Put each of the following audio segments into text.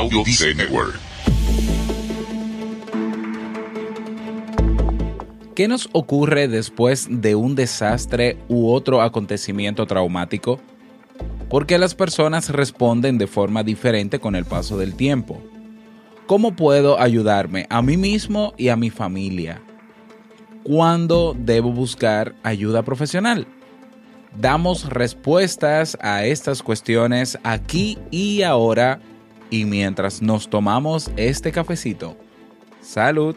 Audio Network. ¿Qué nos ocurre después de un desastre u otro acontecimiento traumático? ¿Por qué las personas responden de forma diferente con el paso del tiempo? ¿Cómo puedo ayudarme a mí mismo y a mi familia? ¿Cuándo debo buscar ayuda profesional? Damos respuestas a estas cuestiones aquí y ahora y mientras nos tomamos este cafecito. Salud.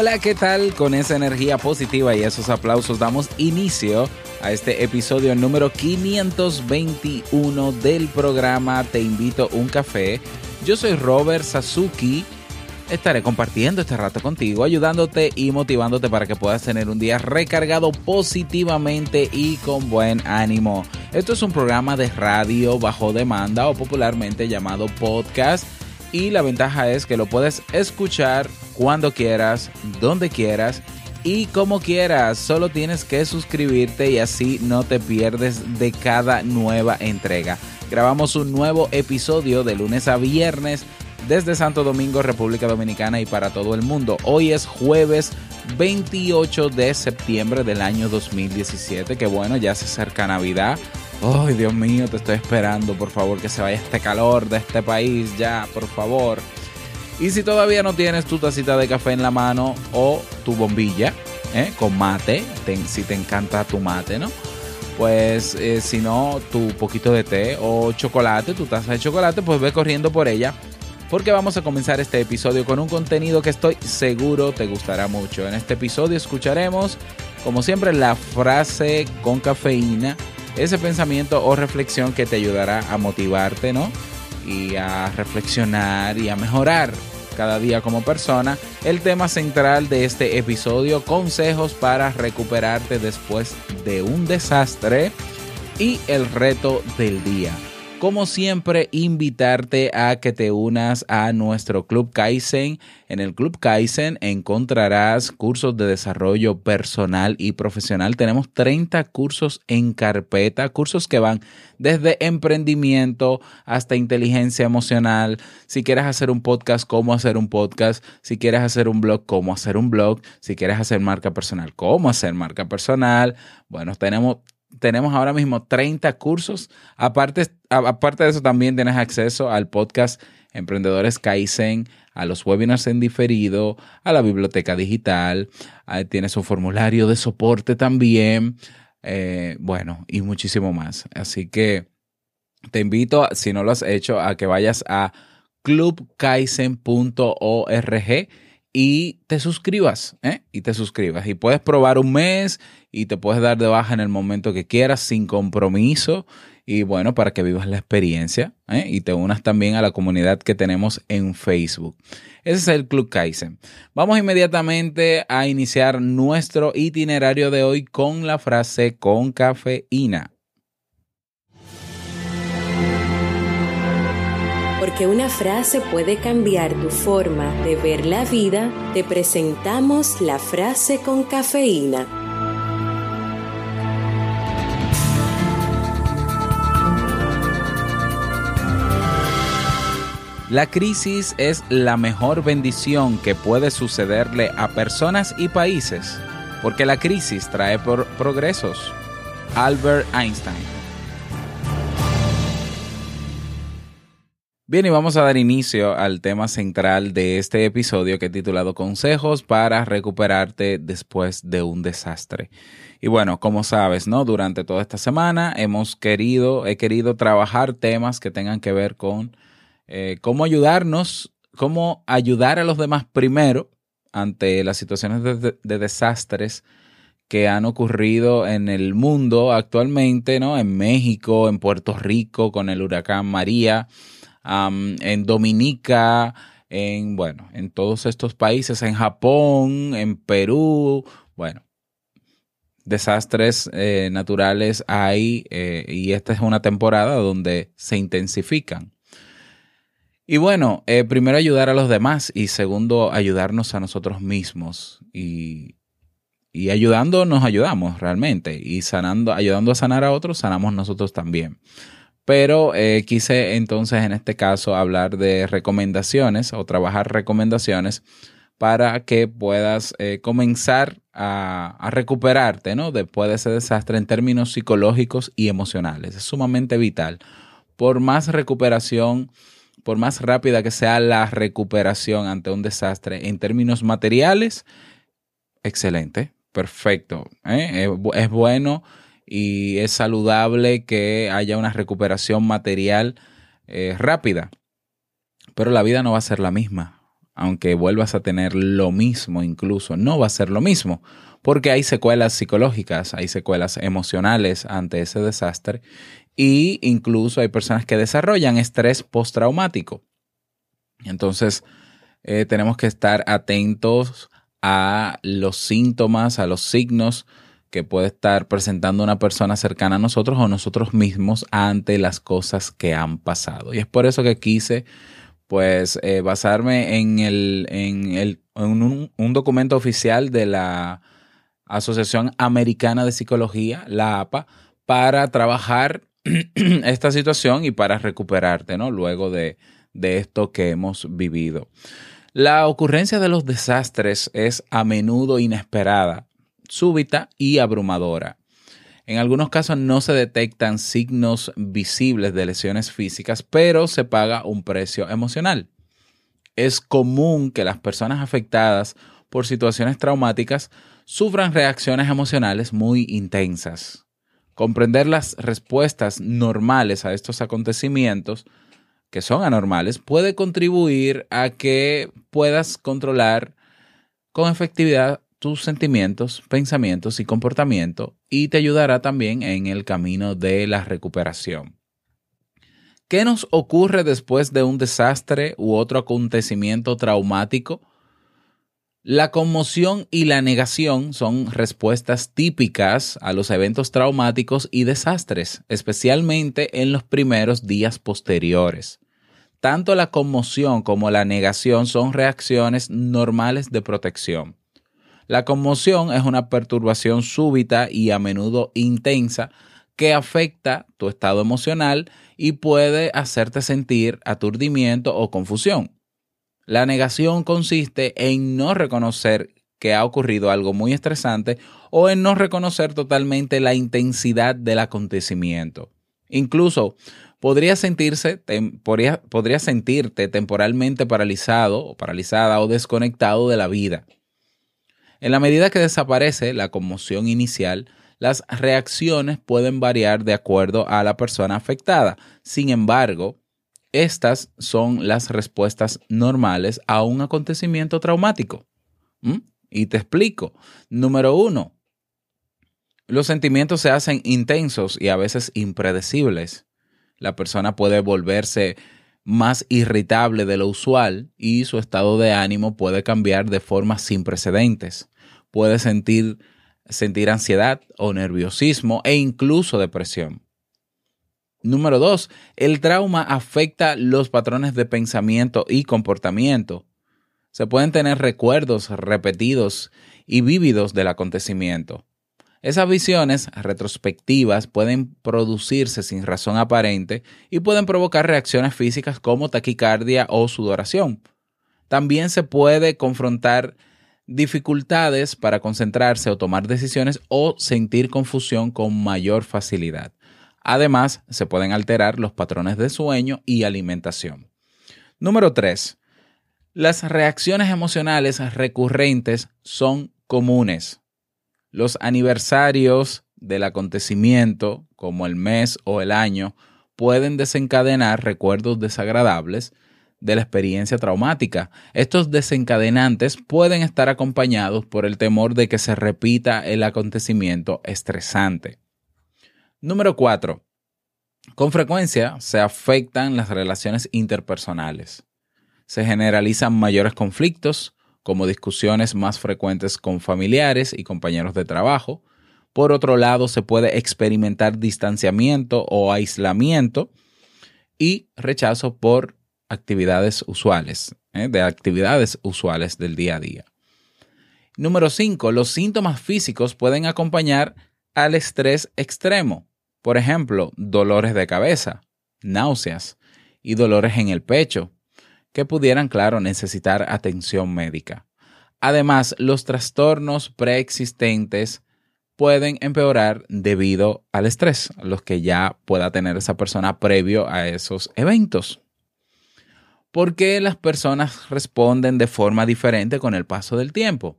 Hola, ¿qué tal? Con esa energía positiva y esos aplausos damos inicio a este episodio número 521 del programa Te invito un café. Yo soy Robert Sasuki. Estaré compartiendo este rato contigo, ayudándote y motivándote para que puedas tener un día recargado positivamente y con buen ánimo. Esto es un programa de radio bajo demanda o popularmente llamado podcast y la ventaja es que lo puedes escuchar cuando quieras, donde quieras y como quieras. Solo tienes que suscribirte y así no te pierdes de cada nueva entrega. Grabamos un nuevo episodio de lunes a viernes desde Santo Domingo, República Dominicana y para todo el mundo. Hoy es jueves 28 de septiembre del año 2017, que bueno, ya se acerca Navidad. Ay, Dios mío, te estoy esperando, por favor, que se vaya este calor de este país ya, por favor. Y si todavía no tienes tu tacita de café en la mano o tu bombilla, ¿eh? con mate, si te encanta tu mate, ¿no? Pues eh, si no, tu poquito de té o chocolate, tu taza de chocolate, pues ve corriendo por ella. Porque vamos a comenzar este episodio con un contenido que estoy seguro te gustará mucho. En este episodio escucharemos, como siempre, la frase con cafeína ese pensamiento o reflexión que te ayudará a motivarte, ¿no? Y a reflexionar y a mejorar cada día como persona. El tema central de este episodio, consejos para recuperarte después de un desastre y el reto del día como siempre, invitarte a que te unas a nuestro Club Kaizen. En el Club Kaizen encontrarás cursos de desarrollo personal y profesional. Tenemos 30 cursos en carpeta, cursos que van desde emprendimiento hasta inteligencia emocional. Si quieres hacer un podcast, cómo hacer un podcast. Si quieres hacer un blog, cómo hacer un blog. Si quieres hacer marca personal, cómo hacer marca personal. Bueno, tenemos tenemos ahora mismo 30 cursos. Aparte, aparte de eso, también tienes acceso al podcast Emprendedores Kaizen, a los webinars en diferido, a la biblioteca digital. tienes un formulario de soporte también. Eh, bueno, y muchísimo más. Así que te invito, si no lo has hecho, a que vayas a clubkaizen.org y te suscribas, ¿eh? Y te suscribas. Y puedes probar un mes y te puedes dar de baja en el momento que quieras sin compromiso. Y bueno, para que vivas la experiencia ¿eh? y te unas también a la comunidad que tenemos en Facebook. Ese es el Club Kaizen. Vamos inmediatamente a iniciar nuestro itinerario de hoy con la frase con cafeína. Porque una frase puede cambiar tu forma de ver la vida, te presentamos la frase con cafeína. La crisis es la mejor bendición que puede sucederle a personas y países, porque la crisis trae progresos. Albert Einstein Bien, y vamos a dar inicio al tema central de este episodio que he titulado Consejos para recuperarte después de un desastre. Y bueno, como sabes, ¿no? Durante toda esta semana hemos querido, he querido trabajar temas que tengan que ver con eh, cómo ayudarnos, cómo ayudar a los demás primero ante las situaciones de, de desastres que han ocurrido en el mundo actualmente, ¿no? En México, en Puerto Rico, con el huracán María en Dominica, en, bueno, en todos estos países, en Japón, en Perú, bueno, desastres eh, naturales hay eh, y esta es una temporada donde se intensifican. Y bueno, eh, primero ayudar a los demás y segundo ayudarnos a nosotros mismos y, y ayudando nos ayudamos realmente y sanando, ayudando a sanar a otros, sanamos nosotros también. Pero eh, quise entonces en este caso hablar de recomendaciones o trabajar recomendaciones para que puedas eh, comenzar a, recuperarte ¿no? después de ese desastre en términos psicológicos y emocionales. Es sumamente vital. Por más recuperación, por más rápida que sea la recuperación ante un desastre en términos materiales, excelente, perfecto. ¿eh? es bueno y es saludable que haya una recuperación material eh, rápida. Pero la vida no va a ser la misma, aunque vuelvas a tener lo mismo incluso, no va a ser lo mismo, porque hay secuelas psicológicas, hay secuelas emocionales ante ese desastre y incluso hay personas que desarrollan estrés postraumático. Entonces, eh, tenemos que estar atentos a los síntomas, a los signos que puede estar presentando una persona cercana a nosotros o nosotros mismos ante las cosas que han pasado. Y es por eso que quise pues eh, basarme en, el, en, el, en un, documento oficial de la Asociación Americana de Psicología, la APA, para trabajar esta situación y para recuperarte, ¿no? Luego de, de esto que hemos vivido. La ocurrencia de los desastres es a menudo inesperada súbita y abrumadora. En algunos casos no se detectan signos visibles de lesiones físicas, pero se paga un precio emocional. Es común que las personas afectadas por situaciones traumáticas sufran reacciones emocionales muy intensas. Comprender las respuestas normales a estos acontecimientos, que son anormales, puede contribuir a que puedas controlar con efectividad tus sentimientos, pensamientos y comportamiento y te ayudará también en el camino de la recuperación. ¿Qué nos ocurre después de un desastre u otro acontecimiento traumático? La conmoción y la negación son respuestas típicas a los eventos traumáticos y desastres, especialmente en los primeros días posteriores. Tanto la conmoción como la negación son reacciones normales de protección. La conmoción es una perturbación súbita y a menudo intensa que afecta tu estado emocional y puede hacerte sentir aturdimiento o confusión. La negación consiste en no reconocer que ha ocurrido algo muy estresante o en no reconocer totalmente la intensidad del acontecimiento. Incluso podría, sentirse, podría, sentirte temporalmente paralizado o paralizada o desconectado de la vida. En la medida que desaparece la conmoción inicial, las reacciones pueden variar de acuerdo a la persona afectada. Sin embargo, estas son las respuestas normales a un acontecimiento traumático. ¿Mm? Y te explico. Número uno, los sentimientos se hacen intensos y a veces impredecibles. La persona puede volverse más irritable de lo usual y su estado de ánimo puede cambiar de forma sin precedentes puede sentir, sentir ansiedad o nerviosismo e incluso depresión. Número dos, el trauma afecta los patrones de pensamiento y comportamiento. Se pueden tener recuerdos repetidos y vívidos del acontecimiento. Esas visiones retrospectivas pueden producirse sin razón aparente y pueden provocar reacciones físicas como taquicardia o sudoración. También se puede confrontar dificultades para concentrarse o tomar decisiones o sentir confusión con mayor facilidad. Además, se pueden alterar los patrones de sueño y alimentación. Número 3. Las reacciones emocionales recurrentes son comunes. Los aniversarios del acontecimiento, como el mes o el año, pueden desencadenar recuerdos desagradables de la experiencia traumática. Estos desencadenantes pueden estar acompañados por el temor de que se repita el acontecimiento estresante. Número 4. Con frecuencia se afectan las relaciones interpersonales. Se generalizan mayores conflictos, como discusiones más frecuentes con familiares y compañeros de trabajo. Por otro lado, se puede experimentar distanciamiento o aislamiento y rechazo por actividades usuales, ¿eh? de actividades usuales del día a día. Número 5. Los síntomas físicos pueden acompañar al estrés extremo. Por ejemplo, dolores de cabeza, náuseas y dolores en el pecho, que pudieran, claro, necesitar atención médica. Además, los trastornos preexistentes pueden empeorar debido al estrés, los que ya pueda tener esa persona previo a esos eventos. ¿Por qué las personas responden de forma diferente con el paso del tiempo?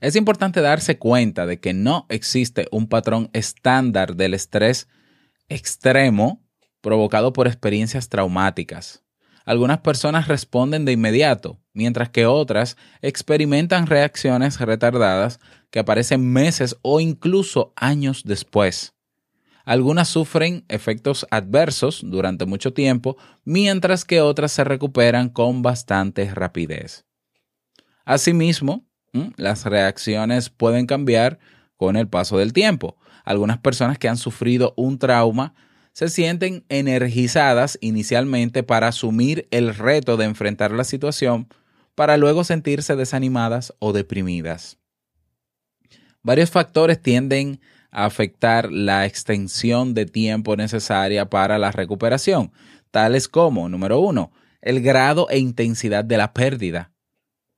Es importante darse cuenta de que no existe un patrón estándar del estrés extremo provocado por experiencias traumáticas. Algunas personas responden de inmediato, mientras que otras experimentan reacciones retardadas que aparecen meses o incluso años después. Algunas sufren efectos adversos durante mucho tiempo, mientras que otras se recuperan con bastante rapidez. Asimismo, las reacciones pueden cambiar con el paso del tiempo. Algunas personas que han sufrido un trauma se sienten energizadas inicialmente para asumir el reto de enfrentar la situación, para luego sentirse desanimadas o deprimidas. Varios factores tienden a afectar la extensión de tiempo necesaria para la recuperación, tales como, número uno, el grado e intensidad de la pérdida.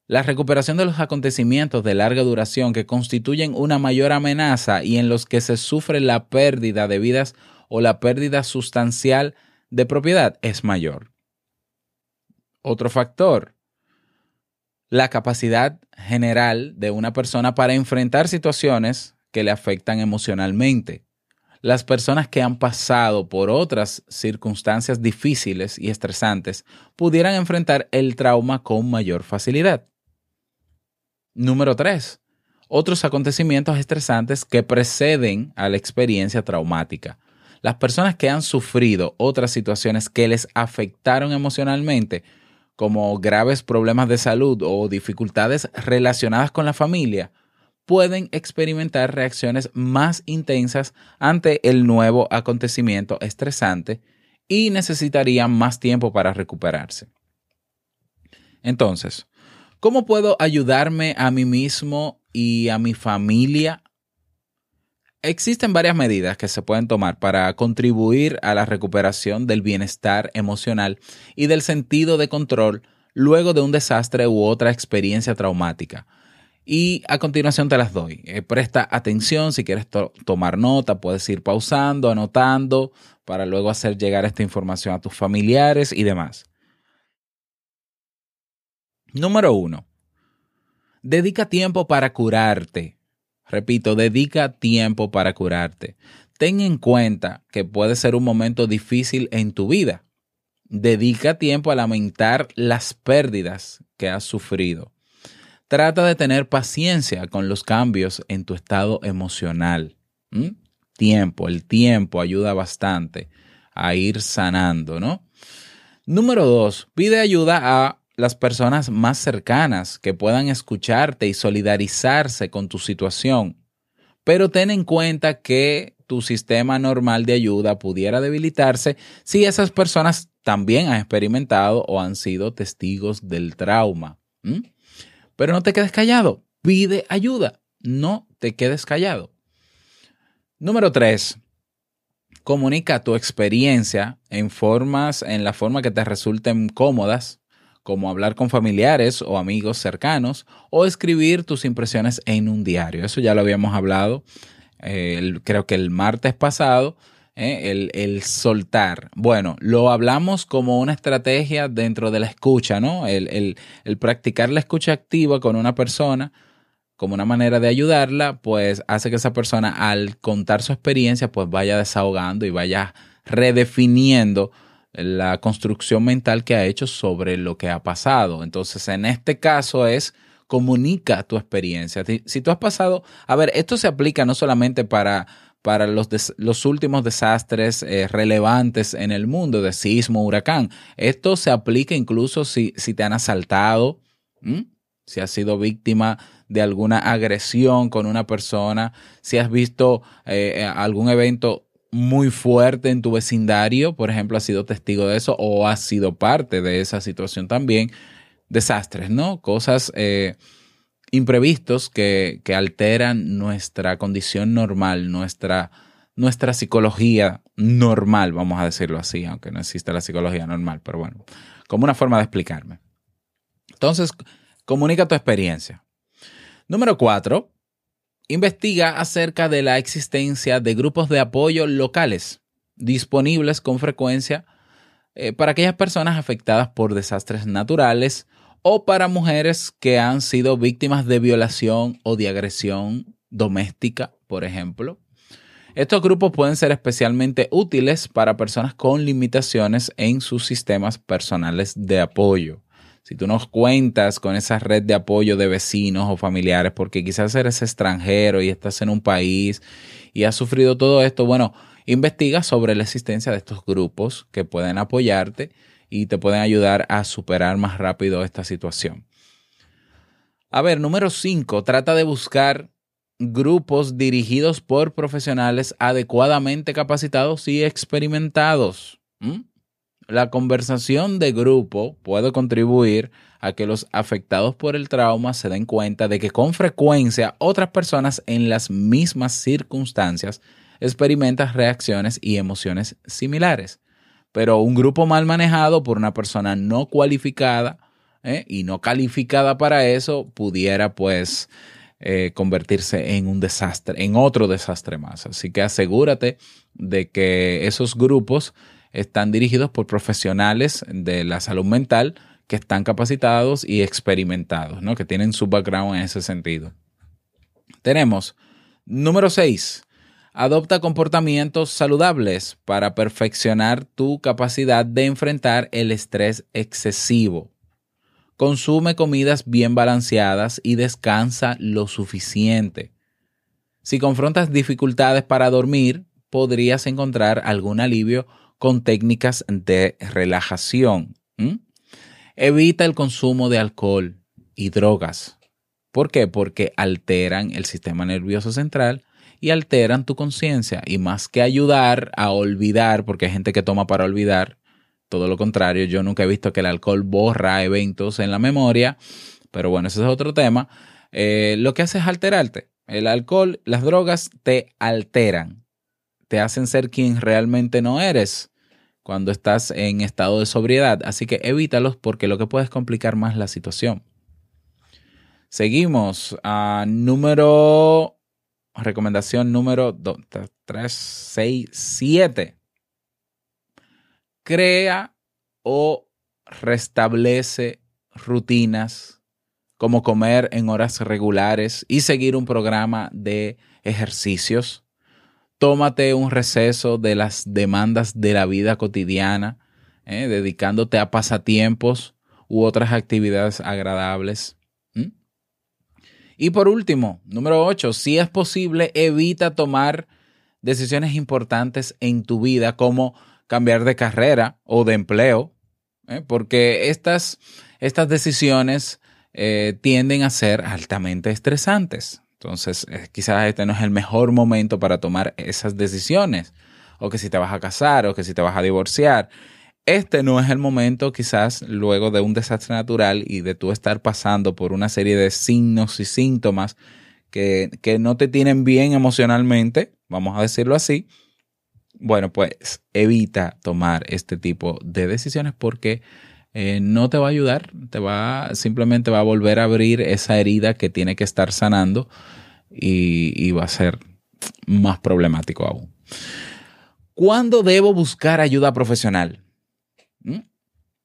La recuperación de los acontecimientos de larga duración que constituyen una mayor amenaza y en los que se sufre la pérdida de vidas o la pérdida sustancial de propiedad es mayor. Otro factor, la capacidad general de una persona para enfrentar situaciones que le afectan emocionalmente. Las personas que han pasado por otras circunstancias difíciles y estresantes pudieran enfrentar el trauma con mayor facilidad. Número 3. Otros acontecimientos estresantes que preceden a la experiencia traumática. Las personas que han sufrido otras situaciones que les afectaron emocionalmente, como graves problemas de salud o dificultades relacionadas con la familia, pueden experimentar reacciones más intensas ante el nuevo acontecimiento estresante y necesitarían más tiempo para recuperarse. Entonces, ¿Cómo puedo ayudarme a mí mismo y a mi familia? Existen varias medidas que se pueden tomar para contribuir a la recuperación del bienestar emocional y del sentido de control luego de un desastre u otra experiencia traumática. Y a continuación te las doy. Eh, presta atención, si quieres tomar nota, puedes ir pausando, anotando, para luego hacer llegar esta información a tus familiares y demás. Número uno, dedica tiempo para curarte. Repito, dedica tiempo para curarte. Ten en cuenta que puede ser un momento difícil en tu vida. Dedica tiempo a lamentar las pérdidas que has sufrido. Trata de tener paciencia con los cambios en tu estado emocional. ¿Mm? Tiempo, el tiempo ayuda bastante a ir sanando, ¿no? Número dos, pide ayuda a las personas más cercanas que puedan escucharte y solidarizarse con tu situación. Pero ten en cuenta que tu sistema normal de ayuda pudiera debilitarse si esas personas también han experimentado o han sido testigos del trauma. Pero no te quedes callado, pide ayuda, no te quedes callado. Número tres, comunica tu experiencia en formas, en la forma que te resulten cómodas como hablar con familiares o amigos cercanos o escribir tus impresiones en un diario. Eso ya lo habíamos hablado, creo que el martes pasado, ¿eh? el, el, soltar. Bueno, lo hablamos como una estrategia dentro de la escucha, ¿no? El, el, el, practicar la escucha activa con una persona como una manera de ayudarla, pues hace que esa persona al contar su experiencia, pues vaya desahogando y vaya redefiniendo la construcción mental que ha hecho sobre lo que ha pasado. Entonces, en este caso es comunica tu experiencia. Si tú has pasado, a ver, esto se aplica no solamente para para los, los últimos desastres eh, relevantes en el mundo de sismo, huracán. Esto se aplica incluso si, si te han asaltado, si has sido víctima de alguna agresión con una persona, si has visto eh, algún evento muy fuerte en tu vecindario, por ejemplo, has sido testigo de eso o has sido parte de esa situación también. Desastres, ¿no? Cosas eh, imprevistos que, que, alteran nuestra condición normal, nuestra, nuestra psicología normal, vamos a decirlo así, aunque no existe la psicología normal, pero bueno, como una forma de explicarme. Entonces, comunica tu experiencia. Número cuatro, investiga acerca de la existencia de grupos de apoyo locales disponibles con frecuencia eh, para aquellas personas afectadas por desastres naturales o para mujeres que han sido víctimas de violación o de agresión doméstica, por ejemplo. Estos grupos pueden ser especialmente útiles para personas con limitaciones en sus sistemas personales de apoyo. Si tú nos cuentas con esa red de apoyo de vecinos o familiares, porque quizás eres extranjero y estás en un país y has sufrido todo esto, bueno, investiga sobre la existencia de estos grupos que pueden apoyarte y te pueden ayudar a superar más rápido esta situación. A ver, número 5, trata de buscar grupos dirigidos por profesionales adecuadamente capacitados y experimentados. La conversación de grupo puede contribuir a que los afectados por el trauma se den cuenta de que con frecuencia otras personas en las mismas circunstancias experimentan reacciones y emociones similares. Pero un grupo mal manejado por una persona no cualificada ¿eh? y no calificada para eso pudiera pues eh, convertirse en un desastre, en otro desastre más. Así que asegúrate de que esos grupos están dirigidos por profesionales de la salud mental que están capacitados y experimentados, ¿no? que tienen su background en ese sentido. Tenemos número 6 Adopta comportamientos saludables para perfeccionar tu capacidad de enfrentar el estrés excesivo. Consume comidas bien balanceadas y descansa lo suficiente. Si confrontas dificultades para dormir, podrías encontrar algún alivio con técnicas de relajación. Evita el consumo de alcohol y drogas. ¿Por qué? Porque alteran el sistema nervioso central y alteran tu conciencia. Y más que ayudar a olvidar, porque hay gente que toma para olvidar, todo lo contrario, yo nunca he visto que el alcohol borra eventos en la memoria, pero bueno, ese es otro tema. Eh, lo que hace es alterarte. El alcohol, las drogas te alteran, te hacen ser quien realmente no eres cuando estás en estado de sobriedad. Así que evítalos porque lo que puede es complicar más la situación. Seguimos a número recomendación número 3, 6, 7. Crea o restablece rutinas como comer en horas regulares y seguir un programa de ejercicios. Tómate un receso de las demandas de la vida cotidiana, eh, dedicándote a pasatiempos u otras actividades agradables. Y por último, número 8, si es posible, evita tomar decisiones importantes en tu vida como cambiar de carrera o de empleo, ¿eh? porque estas, estas decisiones eh, tienden a ser altamente estresantes. Entonces, eh, quizás este no es el mejor momento para tomar esas decisiones, o que si te vas a casar, o que si te vas a divorciar. Este no es el momento quizás luego de un desastre natural y de tú estar pasando por una serie de signos y síntomas que, no te tienen bien emocionalmente, vamos a decirlo así, bueno, pues evita tomar este tipo de decisiones porque eh, no te va a ayudar, te va, simplemente va a volver a abrir esa herida que tiene que estar sanando y, va a ser más problemático aún. ¿Cuándo debo buscar ayuda profesional? ¿Mm?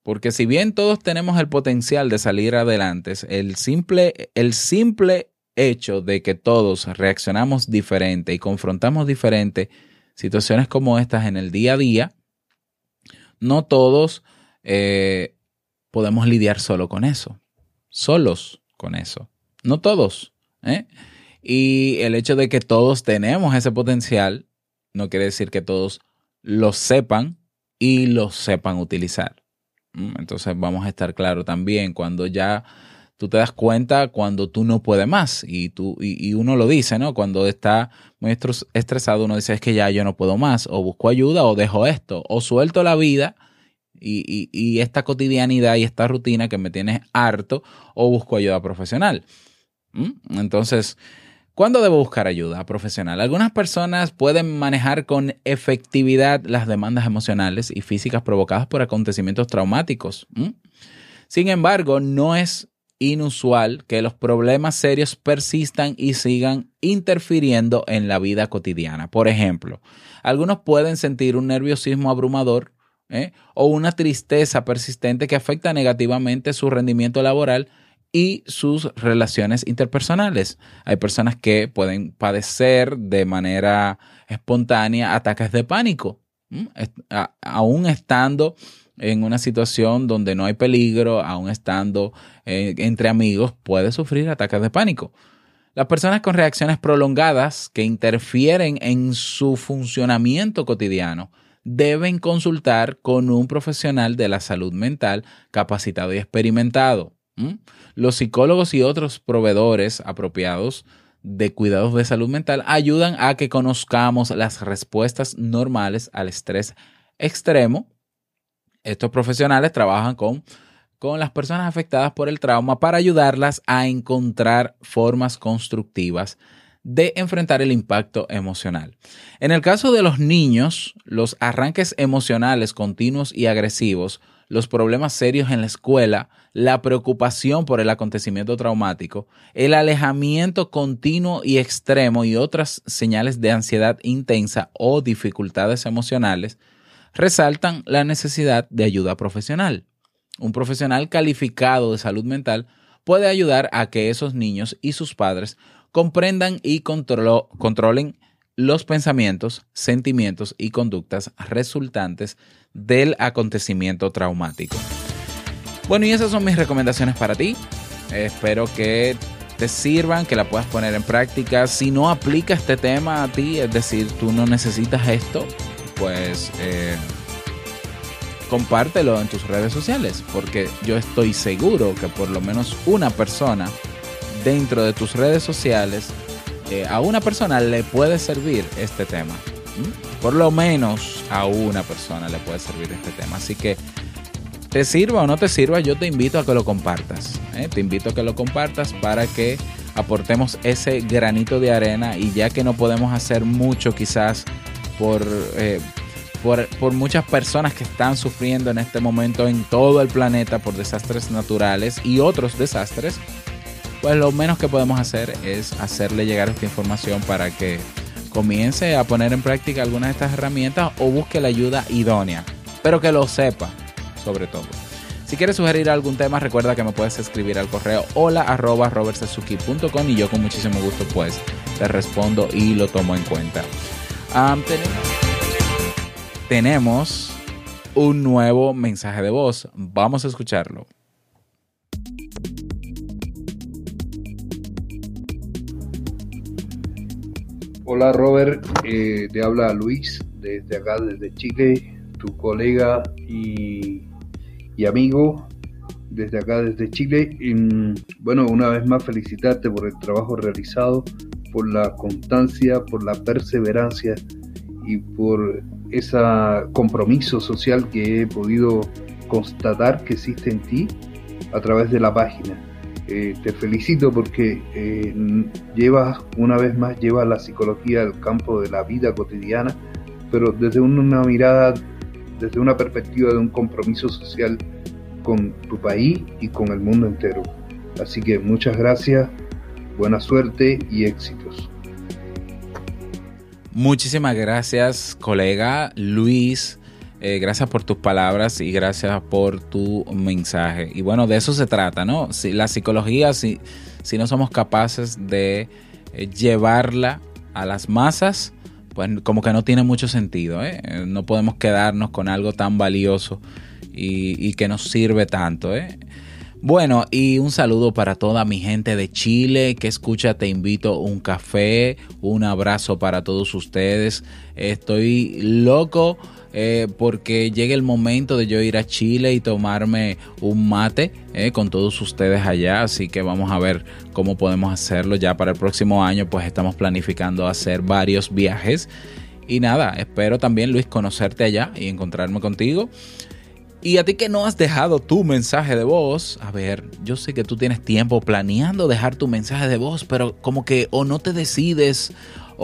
Porque si bien todos tenemos el potencial de salir adelante, el simple, el simple hecho de que todos reaccionamos diferente y confrontamos diferente situaciones como estas en el día a día, no todos eh, podemos lidiar solo con eso, solos con eso, no todos. ¿eh? Y el hecho de que todos tenemos ese potencial no quiere decir que todos lo sepan y lo sepan utilizar. Entonces vamos a estar claro también cuando ya tú te das cuenta cuando tú no puedes más y, tú, y, uno lo dice, ¿no? Cuando está muy estresado uno dice es que ya yo no puedo más o busco ayuda o dejo esto o suelto la vida y, esta cotidianidad y esta rutina que me tiene harto o busco ayuda profesional. Entonces, ¿Cuándo debo buscar ayuda profesional? Algunas personas pueden manejar con efectividad las demandas emocionales y físicas provocadas por acontecimientos traumáticos. Sin embargo, no es inusual que los problemas serios persistan y sigan interfiriendo en la vida cotidiana. Por ejemplo, algunos pueden sentir un nerviosismo abrumador ¿eh? o una tristeza persistente que afecta negativamente su rendimiento laboral y sus relaciones interpersonales. Hay personas que pueden padecer de manera espontánea ataques de pánico, aún estando en una situación donde no hay peligro, aún estando eh, entre amigos, puede sufrir ataques de pánico. Las personas con reacciones prolongadas que interfieren en su funcionamiento cotidiano deben consultar con un profesional de la salud mental capacitado y experimentado. Los psicólogos y otros proveedores apropiados de cuidados de salud mental ayudan a que conozcamos las respuestas normales al estrés extremo. Estos profesionales trabajan con, con las personas afectadas por el trauma para ayudarlas a encontrar formas constructivas de enfrentar el impacto emocional. En el caso de los niños, los arranques emocionales continuos y agresivos los problemas serios en la escuela, la preocupación por el acontecimiento traumático, el alejamiento continuo y extremo y otras señales de ansiedad intensa o dificultades emocionales, resaltan la necesidad de ayuda profesional. Un profesional calificado de salud mental puede ayudar a que esos niños y sus padres comprendan y controlen los pensamientos, sentimientos y conductas resultantes del acontecimiento traumático. Bueno, y esas son mis recomendaciones para ti. Espero que te sirvan, que la puedas poner en práctica. Si no aplica este tema a ti, es decir, tú no necesitas esto, pues eh, compártelo en tus redes sociales, porque yo estoy seguro que por lo menos una persona dentro de tus redes sociales, eh, a una persona le puede servir este tema. Por lo menos a una persona le puede servir este tema. Así que te sirva o no te sirva, yo te invito a que lo compartas. ¿eh? Te invito a que lo compartas para que aportemos ese granito de arena y ya que no podemos hacer mucho quizás por, eh, por, por, muchas personas que están sufriendo en este momento en todo el planeta por desastres naturales y otros desastres, pues lo menos que podemos hacer es hacerle llegar esta información para que comience a poner en práctica algunas de estas herramientas o busque la ayuda idónea, pero que lo sepa sobre todo. Si quieres sugerir algún tema, recuerda que me puedes escribir al correo hola y yo con muchísimo gusto pues te respondo y lo tomo en cuenta. tenemos un nuevo mensaje de voz. Vamos a escucharlo. Hola Robert, eh, te habla Luis desde acá, desde Chile, tu colega y, amigo desde acá, desde Chile. bueno, una vez más felicitarte por el trabajo realizado, por la constancia, por la perseverancia y por ese compromiso social que he podido constatar que existe en ti a través de la página. Eh, te felicito porque eh, llevas, una vez más, llevas la psicología al campo de la vida cotidiana, pero desde una mirada, desde una perspectiva de un compromiso social con tu país y con el mundo entero. Así que muchas gracias, buena suerte y éxitos. Muchísimas gracias, colega Luis. Eh, gracias por tus palabras y gracias por tu mensaje. Y bueno, de eso se trata, ¿no? Si la psicología, si, si no somos capaces de eh, llevarla a las masas, pues como que no tiene mucho sentido. ¿eh? No podemos quedarnos con algo tan valioso y, y que nos sirve tanto. ¿eh? Bueno, y un saludo para toda mi gente de Chile que escucha, te invito un café, un abrazo para todos ustedes. Estoy loco eh, porque llegue el momento de yo ir a Chile y tomarme un mate eh, con todos ustedes allá, así que vamos a ver cómo podemos hacerlo ya para el próximo año, pues estamos planificando hacer varios viajes. Y nada, espero también Luis conocerte allá y encontrarme contigo. Y a ti que no has dejado tu mensaje de voz, a ver, yo sé que tú tienes tiempo planeando dejar tu mensaje de voz, pero como que o no te decides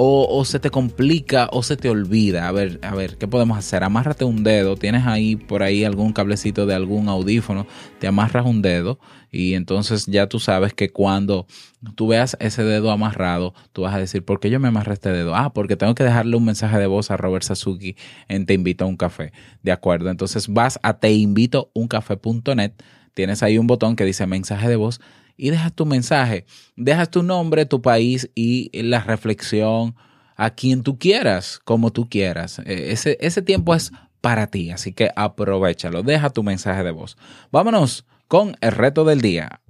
o, se te complica o se te olvida. A ver, a ver, ¿qué podemos hacer? Amárrate un dedo, tienes ahí por ahí algún cablecito de algún audífono, te amarras un dedo y entonces ya tú sabes que cuando tú veas ese dedo amarrado, tú vas a decir, ¿por qué yo me amarré este dedo? Ah, porque tengo que dejarle un mensaje de voz a Robert Sasuki en Te invito a un café. De acuerdo, entonces vas a teinvitouncafé.net, tienes ahí un botón que dice mensaje de voz y dejas tu mensaje, dejas tu nombre, tu país y la reflexión a quien tú quieras, como tú quieras. E, ese, ese tiempo es para ti, así que aprovechalo, deja tu mensaje de voz. Vámonos con el reto del día.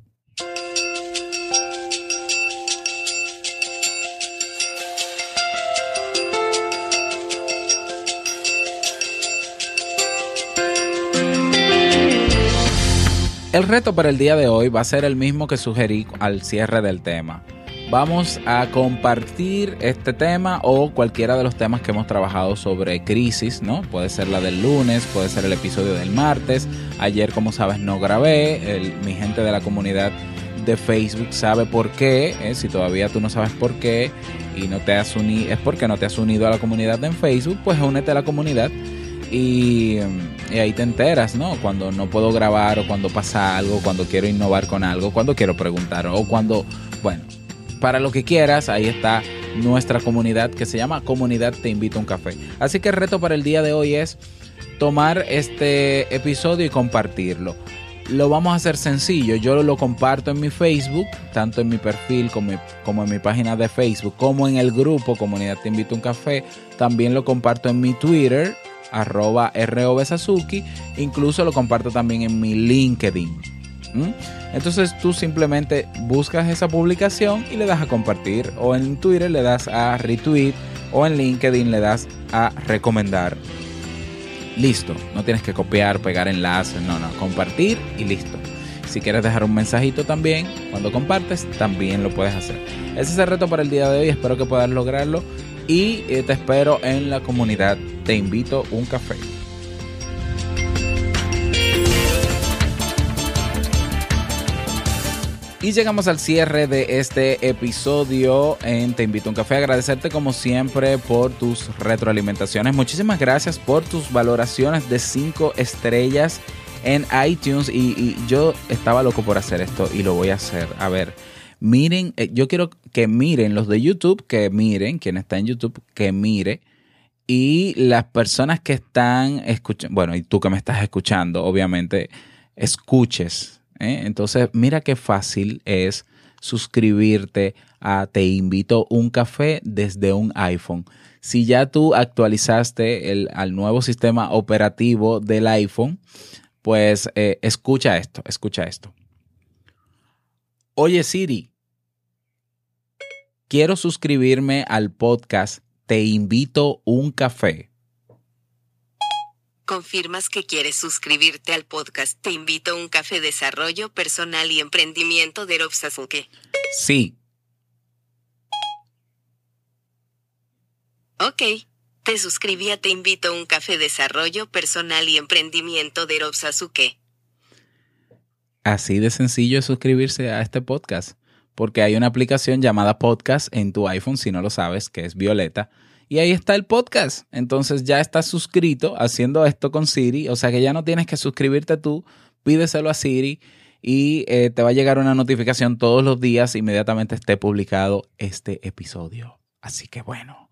El reto para el día de hoy va a ser el mismo que sugerí al cierre del tema. Vamos a compartir este tema o cualquiera de los temas que hemos trabajado sobre crisis, ¿no? Puede ser la del lunes, puede ser el episodio del martes. Ayer, como sabes, no grabé. mi gente de la comunidad de Facebook sabe por qué. ¿eh? Si todavía tú no sabes por qué y no te has unido, es porque no te has unido a la comunidad en Facebook, pues únete a la comunidad y, ahí te enteras, ¿no? Cuando no puedo grabar o cuando pasa algo, cuando quiero innovar con algo, cuando quiero preguntar o cuando, bueno, para lo que quieras, ahí está nuestra comunidad que se llama Comunidad Te Invito a un Café. Así que el reto para el día de hoy es tomar este episodio y compartirlo. Lo vamos a hacer sencillo. Yo lo comparto en mi Facebook, tanto en mi perfil como, como en mi página de Facebook, como en el grupo Comunidad Te Invito a un Café. También lo comparto en mi Twitter, arroba Sasuki. Incluso lo comparto también en mi LinkedIn. Entonces tú simplemente buscas esa publicación y le das a compartir. O en Twitter le das a retweet. O en LinkedIn le das a recomendar. Listo. No tienes que copiar, pegar enlaces. No, no. Compartir y listo. Si quieres dejar un mensajito también, cuando compartes, también lo puedes hacer. Ese es el reto para el día de hoy. Espero que puedas lograrlo y eh, te espero en la comunidad. Te invito un café. Y llegamos al cierre de este episodio en Te invito a un café. Agradecerte como siempre por tus retroalimentaciones. Muchísimas gracias por tus valoraciones de 5 estrellas en iTunes. Y, y, yo estaba loco por hacer esto y lo voy a hacer. A ver, Miren, eh, yo quiero que miren los de YouTube, que miren, quien está en YouTube, que mire. Y las personas que están escuchando, bueno, y tú que me estás escuchando, obviamente, escuches. ¿eh? Entonces, mira qué fácil es suscribirte a Te invito un café desde un iPhone. Si ya tú actualizaste el, al nuevo sistema operativo del iPhone, pues eh, escucha esto, escucha esto. Oye Siri, quiero suscribirme al podcast Te invito un café. ¿Confirmas que quieres suscribirte al podcast Te invito a un café desarrollo personal y emprendimiento de Rob Sasuke? Sí. Ok. Te suscribí a Te invito a un café desarrollo personal y emprendimiento de Rob Sasuke. Así de sencillo es suscribirse a este podcast, porque hay una aplicación llamada Podcast en tu iPhone, si no lo sabes, que es Violeta. Y ahí está el podcast. Entonces ya estás suscrito haciendo esto con Siri. O sea que ya no tienes que suscribirte tú. Pídeselo a Siri y eh, te va a llegar una notificación todos los días inmediatamente esté publicado este episodio. Así que bueno,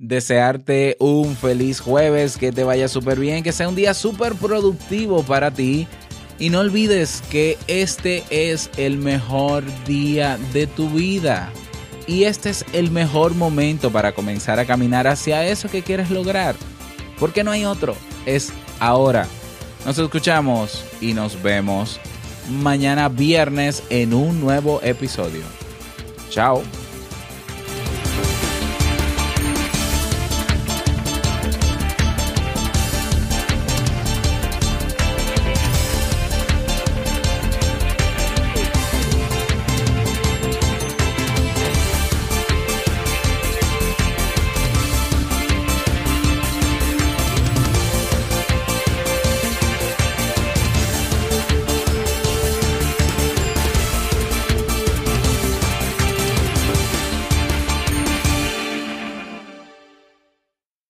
desearte un feliz jueves, que te vaya súper bien, que sea un día súper productivo para ti. Y no olvides que este es el mejor día de tu vida. Y este es el mejor momento para comenzar a caminar hacia eso que quieres lograr. Porque no hay otro. Es ahora. Nos escuchamos y nos vemos mañana viernes en un nuevo episodio. Chao.